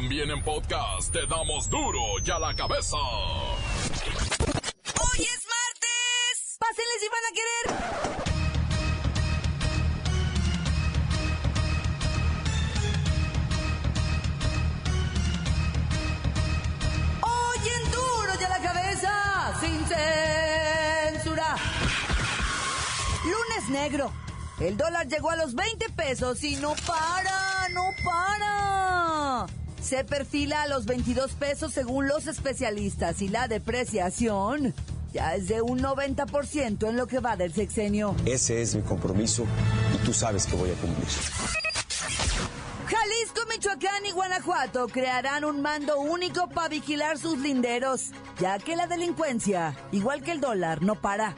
También en podcast te damos duro y a la cabeza. ¡Hoy es martes! ¡Pásenle si van a querer! ¡Hoy en duro y a la cabeza! ¡Sin censura! Lunes negro. El dólar llegó a los 20 pesos y no para, no para. Se perfila a los 22 pesos según los especialistas y la depreciación ya es de un 90% en lo que va del sexenio. Ese es mi compromiso y tú sabes que voy a cumplir. Jalisco, Michoacán y Guanajuato crearán un mando único para vigilar sus linderos, ya que la delincuencia, igual que el dólar, no para.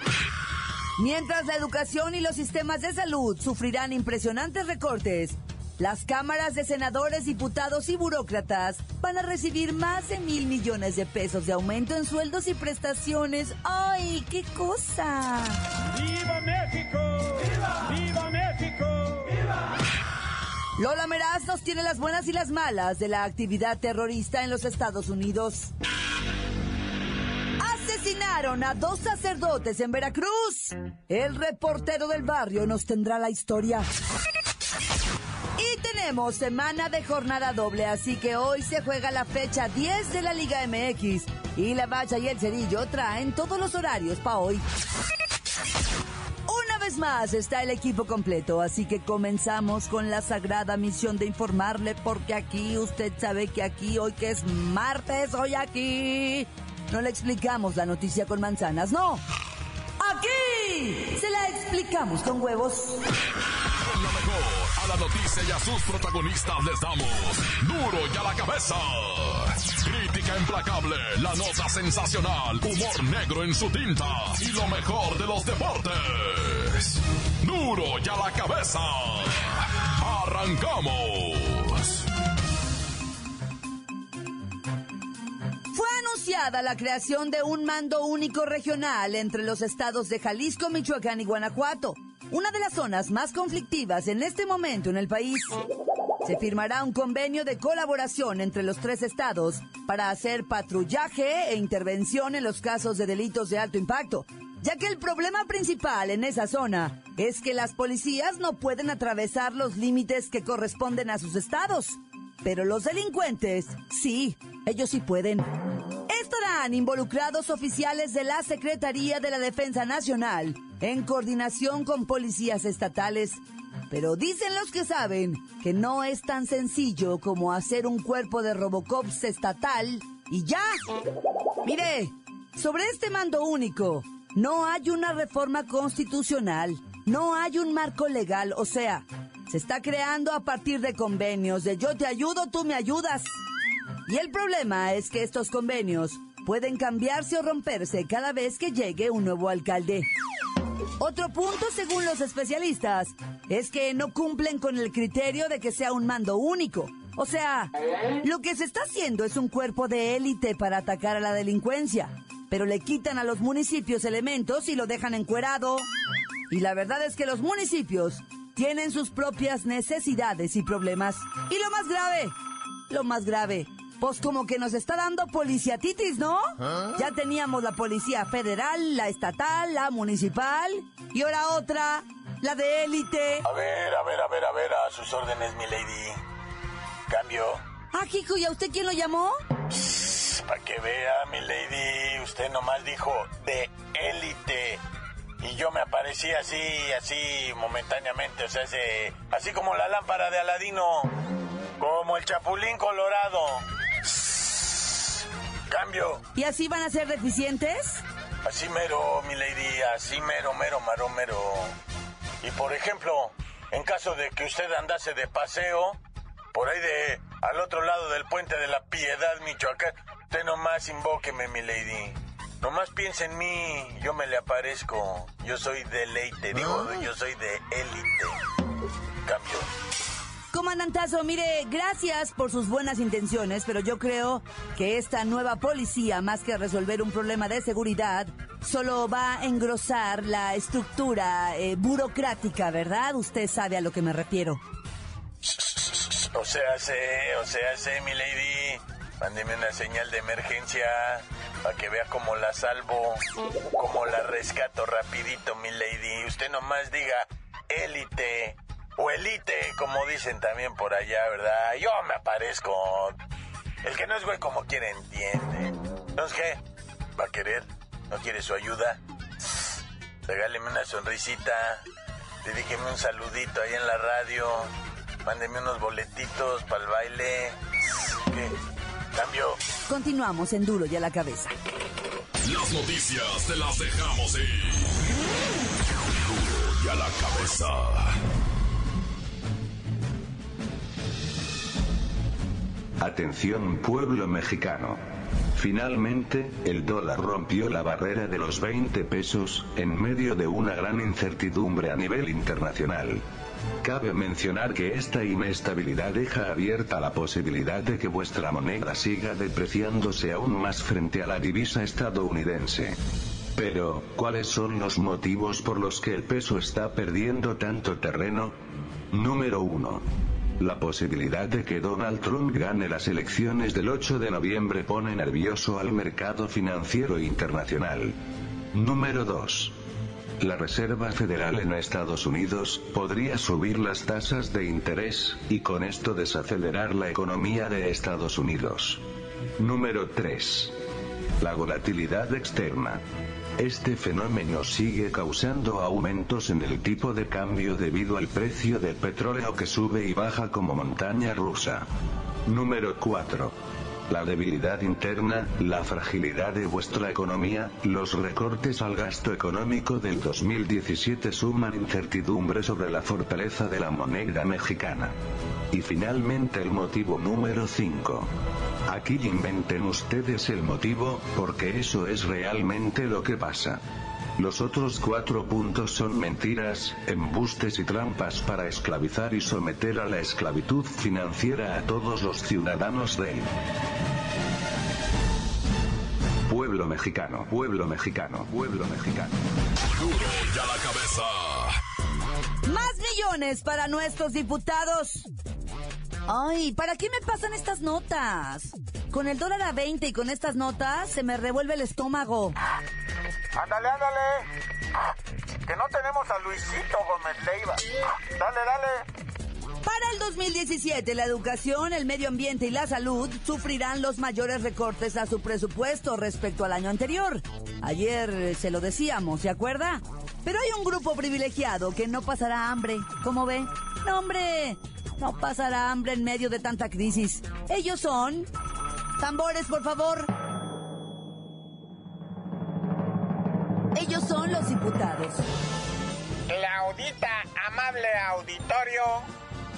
Mientras la educación y los sistemas de salud sufrirán impresionantes recortes, las cámaras de senadores, diputados y burócratas van a recibir más de mil millones de pesos de aumento en sueldos y prestaciones. ¡Ay, qué cosa! ¡Viva México! ¡Viva! ¡Viva México! ¡Viva! Lola Meraz nos tiene las buenas y las malas de la actividad terrorista en los Estados Unidos. Asesinaron a dos sacerdotes en Veracruz. El reportero del barrio nos tendrá la historia. Tenemos semana de jornada doble, así que hoy se juega la fecha 10 de la Liga MX. Y la Bacha y el Cerillo traen todos los horarios para hoy. Una vez más está el equipo completo, así que comenzamos con la sagrada misión de informarle, porque aquí usted sabe que aquí, hoy que es martes, hoy aquí, no le explicamos la noticia con manzanas, no. Aquí se la explicamos con huevos. La noticia y a sus protagonistas les damos duro y a la cabeza. Crítica implacable, la nota sensacional, humor negro en su tinta y lo mejor de los deportes. Duro y a la cabeza. Arrancamos. Fue anunciada la creación de un mando único regional entre los estados de Jalisco, Michoacán y Guanajuato, una de las zonas más conflictivas en este momento en el país. Se firmará un convenio de colaboración entre los tres estados para hacer patrullaje e intervención en los casos de delitos de alto impacto, ya que el problema principal en esa zona es que las policías no pueden atravesar los límites que corresponden a sus estados. Pero los delincuentes, sí, ellos sí pueden. Estarán involucrados oficiales de la Secretaría de la Defensa Nacional en coordinación con policías estatales. Pero dicen los que saben que no es tan sencillo como hacer un cuerpo de Robocops estatal y ya. Mire, sobre este mando único, no hay una reforma constitucional, no hay un marco legal, o sea, se está creando a partir de convenios de yo te ayudo, tú me ayudas. Y el problema es que estos convenios pueden cambiarse o romperse cada vez que llegue un nuevo alcalde. Otro punto, según los especialistas, es que no cumplen con el criterio de que sea un mando único. O sea, lo que se está haciendo es un cuerpo de élite para atacar a la delincuencia, pero le quitan a los municipios elementos y lo dejan encuerado. Y la verdad es que los municipios tienen sus propias necesidades y problemas. Y lo más grave, lo más grave, pues como que nos está dando policiatitis, ¿no? Ya teníamos la policía federal, la estatal, la municipal y ahora otra, la de élite. A ver, a ver, a ver, a ver, a sus órdenes, mi lady. Cambio. Ah, hijo, ¿y a usted quién lo llamó? Para que vea, mi lady, usted nomás dijo de élite. Y yo me aparecí así, así, momentáneamente, o sea, ese- así como la lámpara de Aladino, como el chapulín colorado. Cambio. ¿Y así van a ser deficientes? Así mero, mi lady, así mero, mero, maro, mero. Y por ejemplo, en caso de que usted andase de paseo, por ahí de al otro lado del puente de la Piedad, Michoacán, usted nomás invóqueme, mi lady. Nomás piense en mí, yo me le aparezco. Yo soy deleite, digo, yo soy de élite. Cambio. Comandantazo, mire, gracias por sus buenas intenciones, pero yo creo que esta nueva policía, más que resolver un problema de seguridad, solo va a engrosar la estructura eh, burocrática, ¿verdad? Usted sabe a lo que me refiero. O sea, sé, o sea, sé, mi lady. Mándeme una señal de emergencia para que vea cómo la salvo, cómo la rescato rapidito, mi lady. Usted nomás diga élite o elite, como dicen también por allá, ¿verdad? Yo me aparezco. El que no es güey como quiere entiende. Entonces, ¿qué? ¿Va a querer? ¿No quiere su ayuda? Regáleme una sonrisita. Dedíqueme un saludito ahí en la radio. Mándeme unos boletitos para el baile. ¿Qué? Cambio. Continuamos en Duro y a la cabeza. Las noticias te las dejamos ir. Duro y a la cabeza. Atención pueblo mexicano. Finalmente, el dólar rompió la barrera de los 20 pesos, en medio de una gran incertidumbre a nivel internacional. Cabe mencionar que esta inestabilidad deja abierta la posibilidad de que vuestra moneda siga depreciándose aún más frente a la divisa estadounidense. Pero, ¿cuáles son los motivos por los que el peso está perdiendo tanto terreno? Número 1. La posibilidad de que Donald Trump gane las elecciones del 8 de noviembre pone nervioso al mercado financiero internacional. Número 2. La Reserva Federal en Estados Unidos podría subir las tasas de interés, y con esto desacelerar la economía de Estados Unidos. Número 3. La volatilidad externa. Este fenómeno sigue causando aumentos en el tipo de cambio debido al precio del petróleo que sube y baja como montaña rusa. Número 4. La debilidad interna, la fragilidad de vuestra economía, los recortes al gasto económico del 2017 suman incertidumbre sobre la fortaleza de la moneda mexicana. Y finalmente el motivo número 5. Aquí inventen ustedes el motivo, porque eso es realmente lo que pasa. Los otros cuatro puntos son mentiras, embustes y trampas para esclavizar y someter a la esclavitud financiera a todos los ciudadanos del pueblo mexicano, pueblo mexicano, pueblo mexicano. Duro y a la cabeza. Más millones para nuestros diputados. Ay, ¿para qué me pasan estas notas? Con el dólar a 20 y con estas notas se me revuelve el estómago. Ándale, ándale. Que no tenemos a Luisito Gómez Leiva. Dale, dale. Para el 2017, la educación, el medio ambiente y la salud sufrirán los mayores recortes a su presupuesto respecto al año anterior. Ayer eh, se lo decíamos, ¿se acuerda? Pero hay un grupo privilegiado que no pasará hambre. ¿Cómo ve? No, hombre, no pasará hambre en medio de tanta crisis. Ellos son... Tambores, por favor. Ellos son los diputados. Claudita, amable auditorio,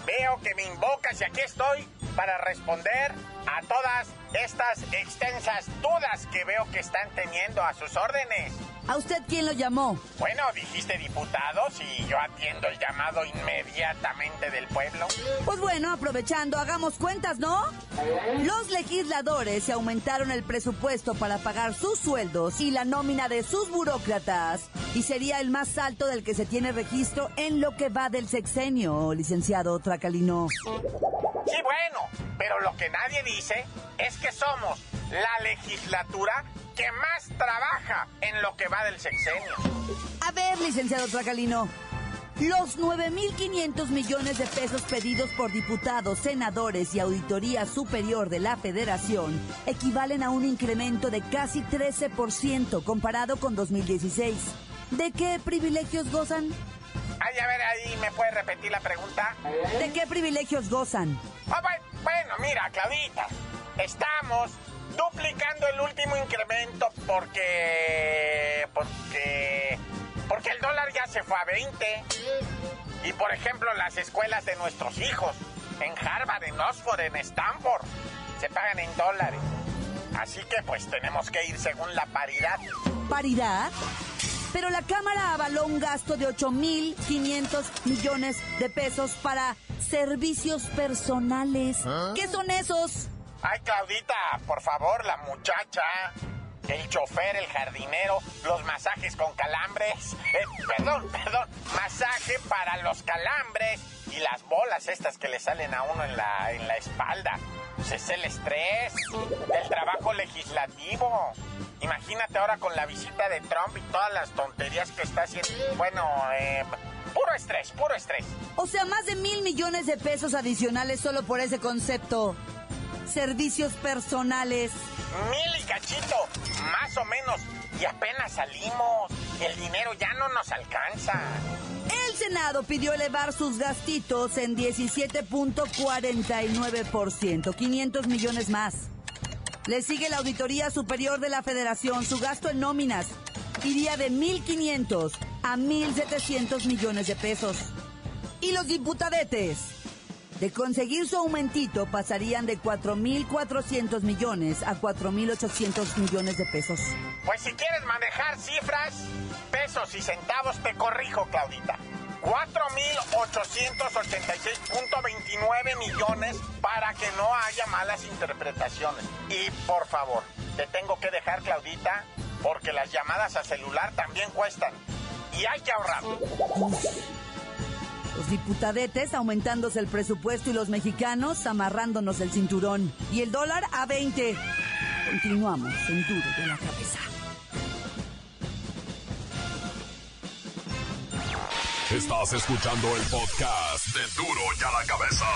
veo que me invocas y aquí estoy para responder a todas estas extensas dudas que veo que están teniendo a sus órdenes. ¿A usted quién lo llamó? Bueno, dijiste diputados y yo atiendo el llamado inmediatamente del pueblo. Pues bueno, aprovechando, hagamos cuentas, ¿no? Los legisladores se aumentaron el presupuesto para pagar sus sueldos y la nómina de sus burócratas. Y sería el más alto del que se tiene registro en lo que va del sexenio, licenciado Tracalino. Sí, bueno, pero lo que nadie dice es que somos la legislatura que más trabaja en lo que va del sexenio. A ver, licenciado Tracalino. Los 9.500 millones de pesos pedidos por diputados, senadores y Auditoría Superior de la Federación equivalen a un incremento de casi 13% comparado con 2016. ¿De qué privilegios gozan? Ay, a ver, ahí me puede repetir la pregunta. ¿De qué privilegios gozan? Ah, bueno, bueno, mira, Claudita, estamos duplicando el último incremento porque... porque... porque el dólar ya se fue a 20. Y por ejemplo, las escuelas de nuestros hijos, en Harvard, en Oxford, en Stanford, se pagan en dólares. Así que pues tenemos que ir según la paridad. ¿Paridad? Pero la Cámara avaló un gasto de 8.500 millones de pesos para servicios personales. ¿Qué son esos? Ay, Claudita, por favor, la muchacha, el chofer, el jardinero, los masajes con calambres. Eh, perdón, perdón, masaje para los calambres. y las bolas estas que le salen a uno en la, en la espalda. Pues es el estrés del trabajo legislativo. Imagínate ahora con la visita de Trump y todas las tonterías que está haciendo. Bueno, eh, puro estrés, puro estrés. O sea, más de mil millones de pesos adicionales solo por ese concepto. Servicios personales. Mil y cachito, más o menos. Y apenas salimos. El dinero ya no nos alcanza. El Senado pidió elevar sus gastitos en 17.49%, 500 millones más. Le sigue la Auditoría Superior de la Federación. Su gasto en nóminas iría de 1.500 a 1.700 millones de pesos. Y los diputadetes, de conseguir su aumentito, pasarían de 4.400 millones a 4.800 millones de pesos. Pues si quieres manejar cifras, pesos y centavos, te corrijo, Claudita. 4.886.29 millones para que no haya malas interpretaciones. Y por favor, te tengo que dejar, Claudita, porque las llamadas a celular también cuestan. Y hay que ahorrar. Los diputadetes aumentándose el presupuesto y los mexicanos amarrándonos el cinturón. Y el dólar a 20. Continuamos en duro de la cabeza. Estás escuchando el podcast de Duro y a la cabeza.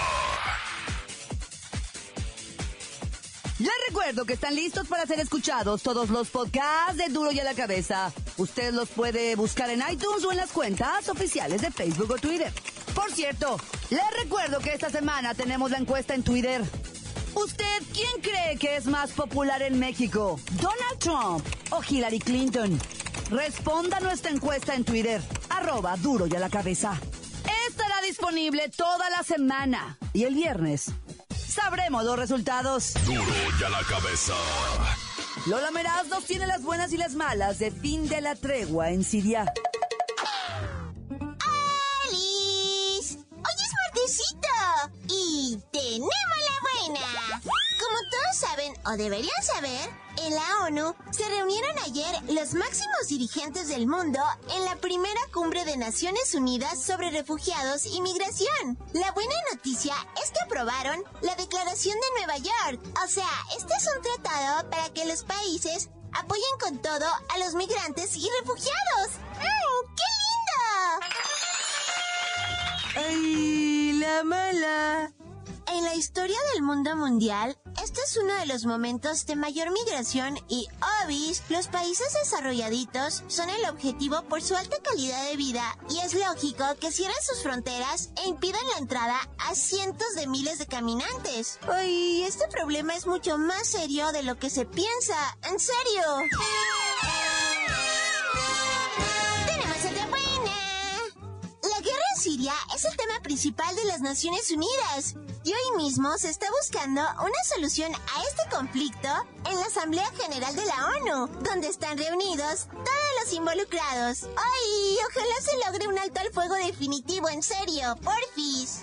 Les recuerdo que están listos para ser escuchados todos los podcasts de Duro y a la cabeza. Usted los puede buscar en iTunes o en las cuentas oficiales de Facebook o Twitter. Por cierto, les recuerdo que esta semana tenemos la encuesta en Twitter. ¿Usted quién cree que es más popular en México? ¿Donald Trump o Hillary Clinton? Responda a nuestra encuesta en Twitter, arroba duro y a la cabeza. Estará disponible toda la semana y el viernes sabremos los resultados. Duro y a la cabeza. Lola Meraz nos tiene las buenas y las malas de fin de la tregua en Siria. O deberían saber, en la ONU se reunieron ayer los máximos dirigentes del mundo en la primera cumbre de Naciones Unidas sobre refugiados y migración. La buena noticia es que aprobaron la Declaración de Nueva York. O sea, este es un tratado para que los países apoyen con todo a los migrantes y refugiados. ¡Mmm, ¡Qué lindo! ¡Ay, la mala! En la historia del mundo mundial, este es uno de los momentos de mayor migración y, obis, los países desarrolladitos son el objetivo por su alta calidad de vida y es lógico que cierren sus fronteras e impidan la entrada a cientos de miles de caminantes. Ay, este problema es mucho más serio de lo que se piensa. ¡En serio! Es el tema principal de las Naciones Unidas. Y hoy mismo se está buscando una solución a este conflicto en la Asamblea General de la ONU, donde están reunidos todos los involucrados. ¡Ay! Ojalá se logre un alto al fuego definitivo, en serio, porfis.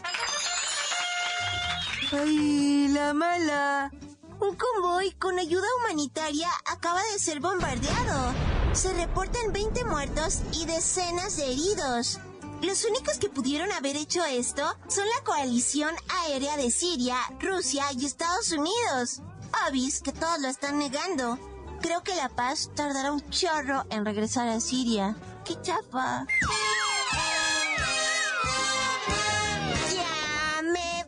¡Ay, la mala! Un convoy con ayuda humanitaria acaba de ser bombardeado. Se reportan 20 muertos y decenas de heridos. Los únicos que pudieron haber hecho esto son la coalición aérea de Siria, Rusia y Estados Unidos. Obis que todos lo están negando. Creo que la paz tardará un chorro en regresar a Siria. ¡Qué chafa! ¡Ya me!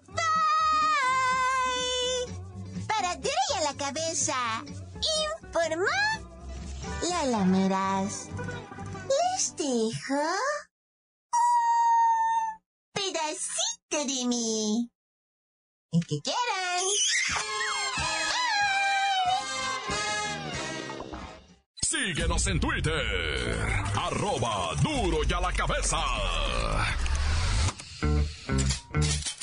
Para a la cabeza. Informó Lola Meraz. Les dejo de mí. El que quieran. Síguenos en Twitter. Arroba duro y a la cabeza.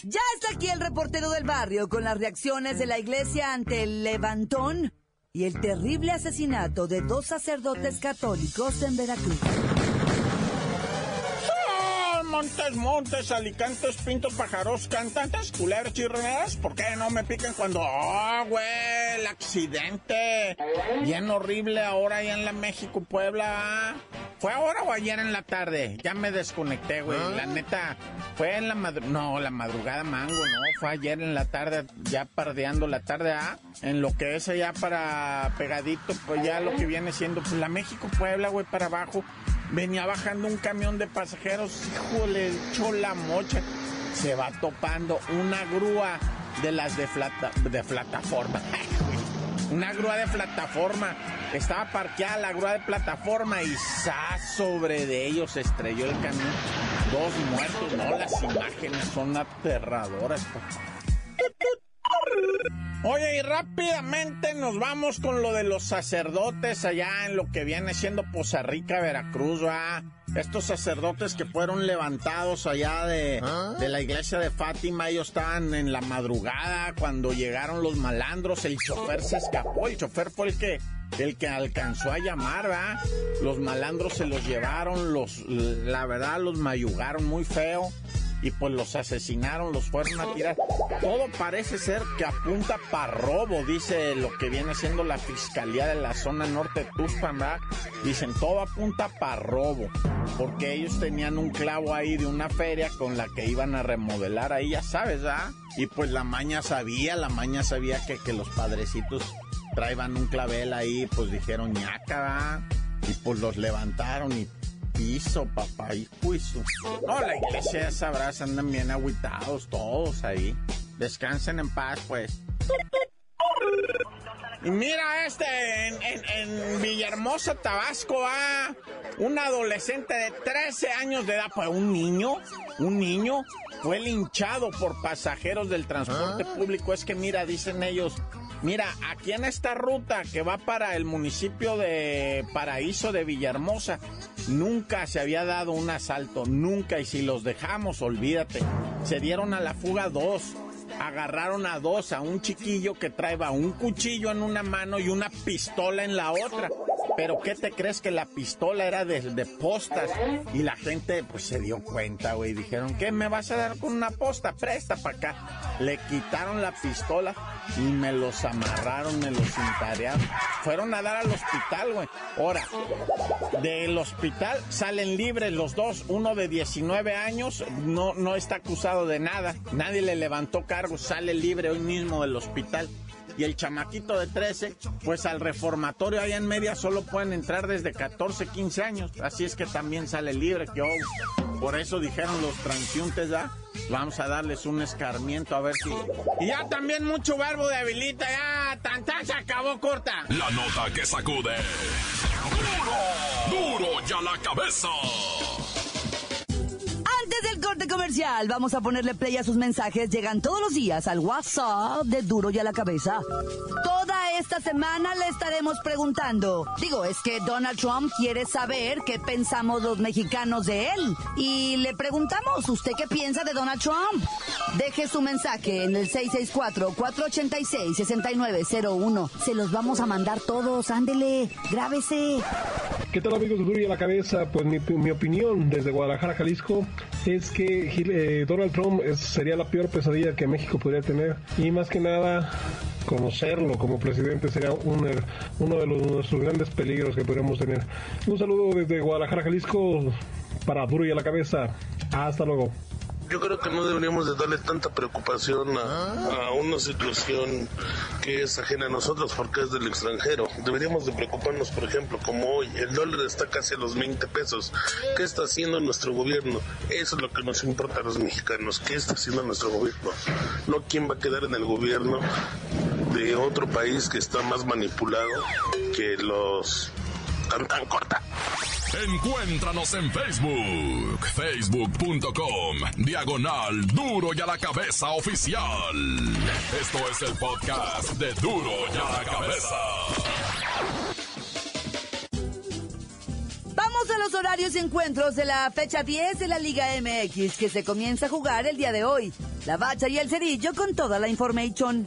Ya está aquí el reportero del barrio con las reacciones de la iglesia ante el levantón y el terrible asesinato de dos sacerdotes católicos en Veracruz. Montes, montes, alicantes, pintos, pájaros, cantantes, culeros, chirroneras, ¿por qué no me pican cuando... ¡Oh, güey! El accidente. Bien horrible ahora allá en la México, Puebla. ¿Fue ahora o ayer en la tarde? Ya me desconecté, güey. La neta, fue en la madrugada. No, la madrugada mango, no. Fue ayer en la tarde, ya pardeando la tarde A. En lo que es allá para pegadito, pues ya lo que viene siendo, pues la México-Puebla, güey, para abajo. Venía bajando un camión de pasajeros, híjole, echó la mocha. Se va topando una grúa de las de, flata, de plataforma. una grúa de plataforma. Estaba parqueada la grúa de plataforma y ¡zas! sobre de ellos estrelló el camión. Dos muertos, no, las imágenes son aterradoras. Oye, y rápidamente nos vamos con lo de los sacerdotes allá en lo que viene siendo Poza Rica, Veracruz, ¿va? Estos sacerdotes que fueron levantados allá de, de, la iglesia de Fátima, ellos estaban en la madrugada cuando llegaron los malandros, el chofer se escapó, el chofer fue el que el que alcanzó a llamar, ¿va? Los malandros se los llevaron, los, la verdad, los mayugaron muy feo y pues los asesinaron, los fueron a tirar. Todo parece ser que apunta para robo, dice lo que viene siendo la fiscalía de la zona norte de Tuxpan, ¿verdad? Dicen, todo apunta para robo, porque ellos tenían un clavo ahí de una feria con la que iban a remodelar ahí, ya sabes, ¿verdad? Y pues la maña sabía, la maña sabía que, que los padrecitos traían un clavel ahí, pues dijeron ñaca, ¿verdad? Y pues los levantaron y piso, papá, y juicio. No, la iglesia sabrás, andan bien aguitados todos ahí. Descansen en paz, pues. Y mira este, en, Villahermosa, Tabasco, ah, un adolescente de 13 años de edad, pues un niño, un niño, fue linchado por pasajeros del transporte público. Es que mira, dicen ellos, Mira, aquí en esta ruta que va para el municipio de Paraíso de Villahermosa, nunca se había dado un asalto, nunca, y si los dejamos, olvídate. Se dieron a la fuga dos, agarraron a dos, a un chiquillo que traeba un cuchillo en una mano y una pistola en la otra. Pero ¿qué te crees que la pistola era de, de postas? Y la gente pues se dio cuenta, güey. Dijeron, ¿qué me vas a dar con una posta? Presta para acá. Le quitaron la pistola y me los amarraron, me los cintarearon. Fueron a dar al hospital, güey. Ahora, del hospital salen libres los dos. Uno de 19 años no, no está acusado de nada. Nadie le levantó cargo, sale libre hoy mismo del hospital y el chamaquito de 13, pues al reformatorio allá en media solo pueden entrar desde 14, 15 años. Así es que también sale libre, que oh, por eso dijeron los transiuntes, ¿ya? Vamos a darles un escarmiento a ver si. Y ya también mucho verbo de habilita, ya tan se acabó corta. La nota que sacude. ¡Duro! ¡Duro ya la cabeza! Corte comercial, vamos a ponerle play a sus mensajes. Llegan todos los días al WhatsApp de Duro y a la cabeza. Toda esta semana le estaremos preguntando. Digo, es que Donald Trump quiere saber qué pensamos los mexicanos de él. Y le preguntamos, ¿usted qué piensa de Donald Trump? Deje su mensaje en el 664-486-6901. Se los vamos a mandar todos. Ándele, grábese. ¿Qué tal amigos de a la cabeza? Pues mi, mi opinión desde Guadalajara, Jalisco, es que eh, Donald Trump sería la peor pesadilla que México podría tener. Y más que nada, conocerlo como presidente sería uno de los, nuestros grandes peligros que podríamos tener. Un saludo desde Guadalajara, Jalisco, para Duro y a la cabeza. Hasta luego yo creo que no deberíamos de darle tanta preocupación a, una situación que es ajena a nosotros porque es del extranjero. Deberíamos de preocuparnos, por ejemplo, como hoy el dólar está casi a los 20 pesos. ¿Qué está haciendo nuestro gobierno? Eso es lo que nos importa a los mexicanos. ¿Qué está haciendo nuestro gobierno? No quién va a quedar en el gobierno de otro país que está más manipulado que los tan tan corta. Encuéntranos en Facebook, facebook.com, diagonal duro y a la cabeza oficial. Esto es el podcast de duro y a la cabeza. Vamos a los horarios y encuentros de la fecha 10 de la Liga MX que se comienza a jugar el día de hoy. La bacha y el cerillo con toda la información.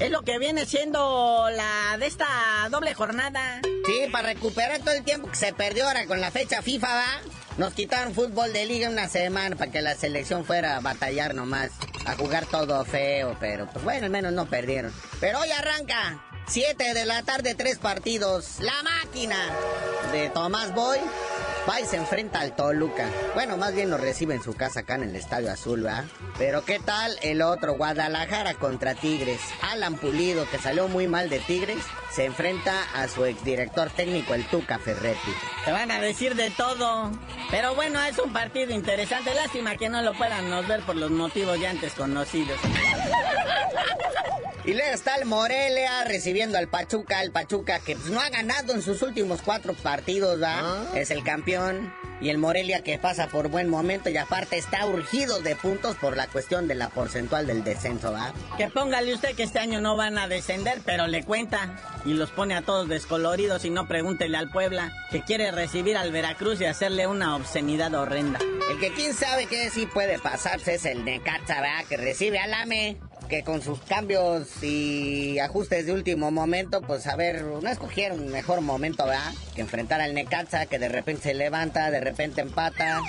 Es lo que viene siendo la de esta doble jornada. Sí, para recuperar todo el tiempo que se perdió ahora con la fecha FIFA, ¿va? Nos quitaron fútbol de liga una semana para que la selección fuera a batallar nomás, a jugar todo feo, pero pues bueno, al menos no perdieron. Pero hoy arranca, 7 de la tarde, tres partidos. La máquina de Tomás Boy va y se enfrenta al Toluca. Bueno, más bien nos recibe en su casa acá en el Estadio Azul, ¿verdad? Pero ¿qué tal el otro? Guadalajara contra Tigres. Alan Pulido, que salió muy mal de Tigres, se enfrenta a su exdirector técnico, el Tuca Ferretti. Te van a decir de todo. Pero bueno, es un partido interesante. Lástima que no lo puedan nos ver por los motivos ya antes conocidos. Y luego está el Morelia recibiendo al Pachuca, el Pachuca que pues, no ha ganado en sus últimos cuatro partidos, ¿va? Es el campeón. Y el Morelia que pasa por buen momento y aparte está urgido de puntos por la cuestión de la porcentual del descenso, ¿va? Que póngale usted que este año no van a descender, pero le cuenta y los pone a todos descoloridos y no pregúntele al Puebla que quiere recibir al Veracruz y hacerle una obscenidad horrenda. El que quién sabe que sí puede pasarse es el Necaxa, ¿verdad? Que recibe al AME que con sus cambios y ajustes de último momento, pues a ver, no escogieron un mejor momento, ¿verdad? Que enfrentar al Necaxa, que de repente se levanta, de repente empata,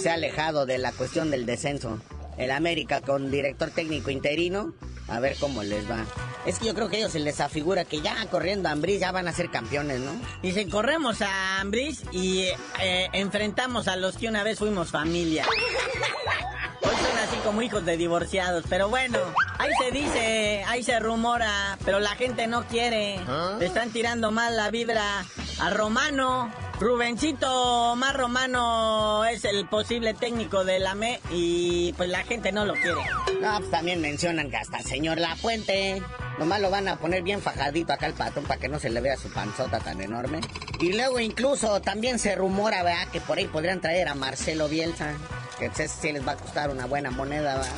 se ha alejado de la cuestión del descenso. El América con director técnico interino, a ver cómo les va. Es que yo creo que a ellos se les afigura que ya corriendo a Ambris ya van a ser campeones, ¿no? Dicen, corremos a Ambris y eh, enfrentamos a los que una vez fuimos familia. Hoy son así como hijos de divorciados, pero bueno, ahí se dice, ahí se rumora, pero la gente no quiere. Le están tirando mal la vibra a Romano. Rubencito más Romano es el posible técnico de la ME y pues la gente no lo quiere. No, pues también mencionan que hasta el señor La Fuente. Nomás lo van a poner bien fajadito acá al patrón para que no se le vea su panzota tan enorme. Y luego incluso también se rumora, ¿verdad? Que por ahí podrían traer a Marcelo Bielsa. Que pues sí les va a costar una buena moneda, ¿verdad?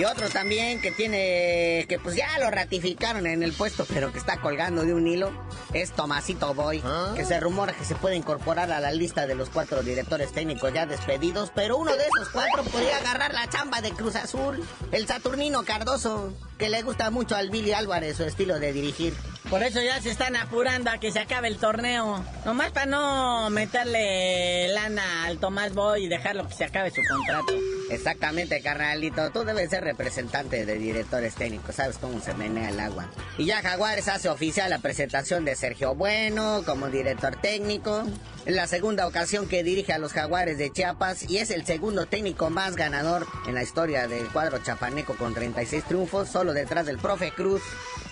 Y otro también que tiene, que pues ya lo ratificaron en el puesto, pero que está colgando de un hilo, es Tomasito Boy. Que se rumora que se puede incorporar a la lista de los cuatro directores técnicos ya despedidos, pero uno de esos cuatro podría agarrar la chamba de Cruz Azul, el Saturnino Cardoso, que le gusta mucho al Billy Álvarez su estilo de dirigir. Por eso ya se están apurando a que se acabe el torneo. Nomás para no meterle lana al Tomás Boy y dejarlo que se acabe su contrato. Exactamente, carnalito. Tú debes ser representante de directores técnicos. Sabes cómo se menea el agua. Y ya Jaguares hace oficial la presentación de Sergio Bueno como director técnico. Es la segunda ocasión que dirige a los Jaguares de Chiapas y es el segundo técnico más ganador en la historia del cuadro chapaneco con 36 triunfos, solo detrás del profe Cruz,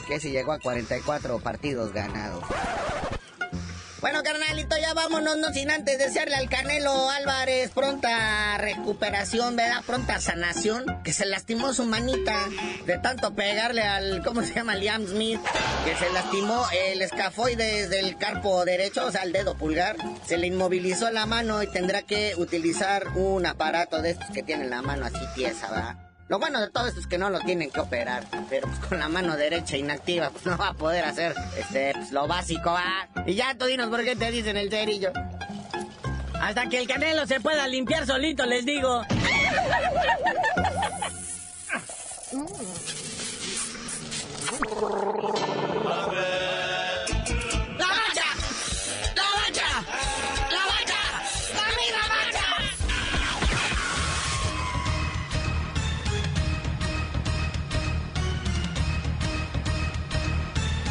que se llegó a 44 partidos ganados. Bueno, carnalito, ya vámonos, no sin antes desearle al Canelo Álvarez pronta recuperación, ¿verdad? Pronta sanación, que se lastimó su manita de tanto pegarle al, ¿cómo se llama? Liam Smith, que se lastimó el escafoides del carpo derecho, o sea, el dedo pulgar, se le inmovilizó la mano y tendrá que utilizar un aparato de estos que tienen la mano así tiesa, ¿verdad? Lo bueno de todo esto es que no lo tienen que operar, pero pues con la mano derecha inactiva, pues no va a poder hacer este, pues, lo básico, ¿va? Y ya tú dinos por qué te dicen el cerillo. Hasta que el canelo se pueda limpiar solito, les digo.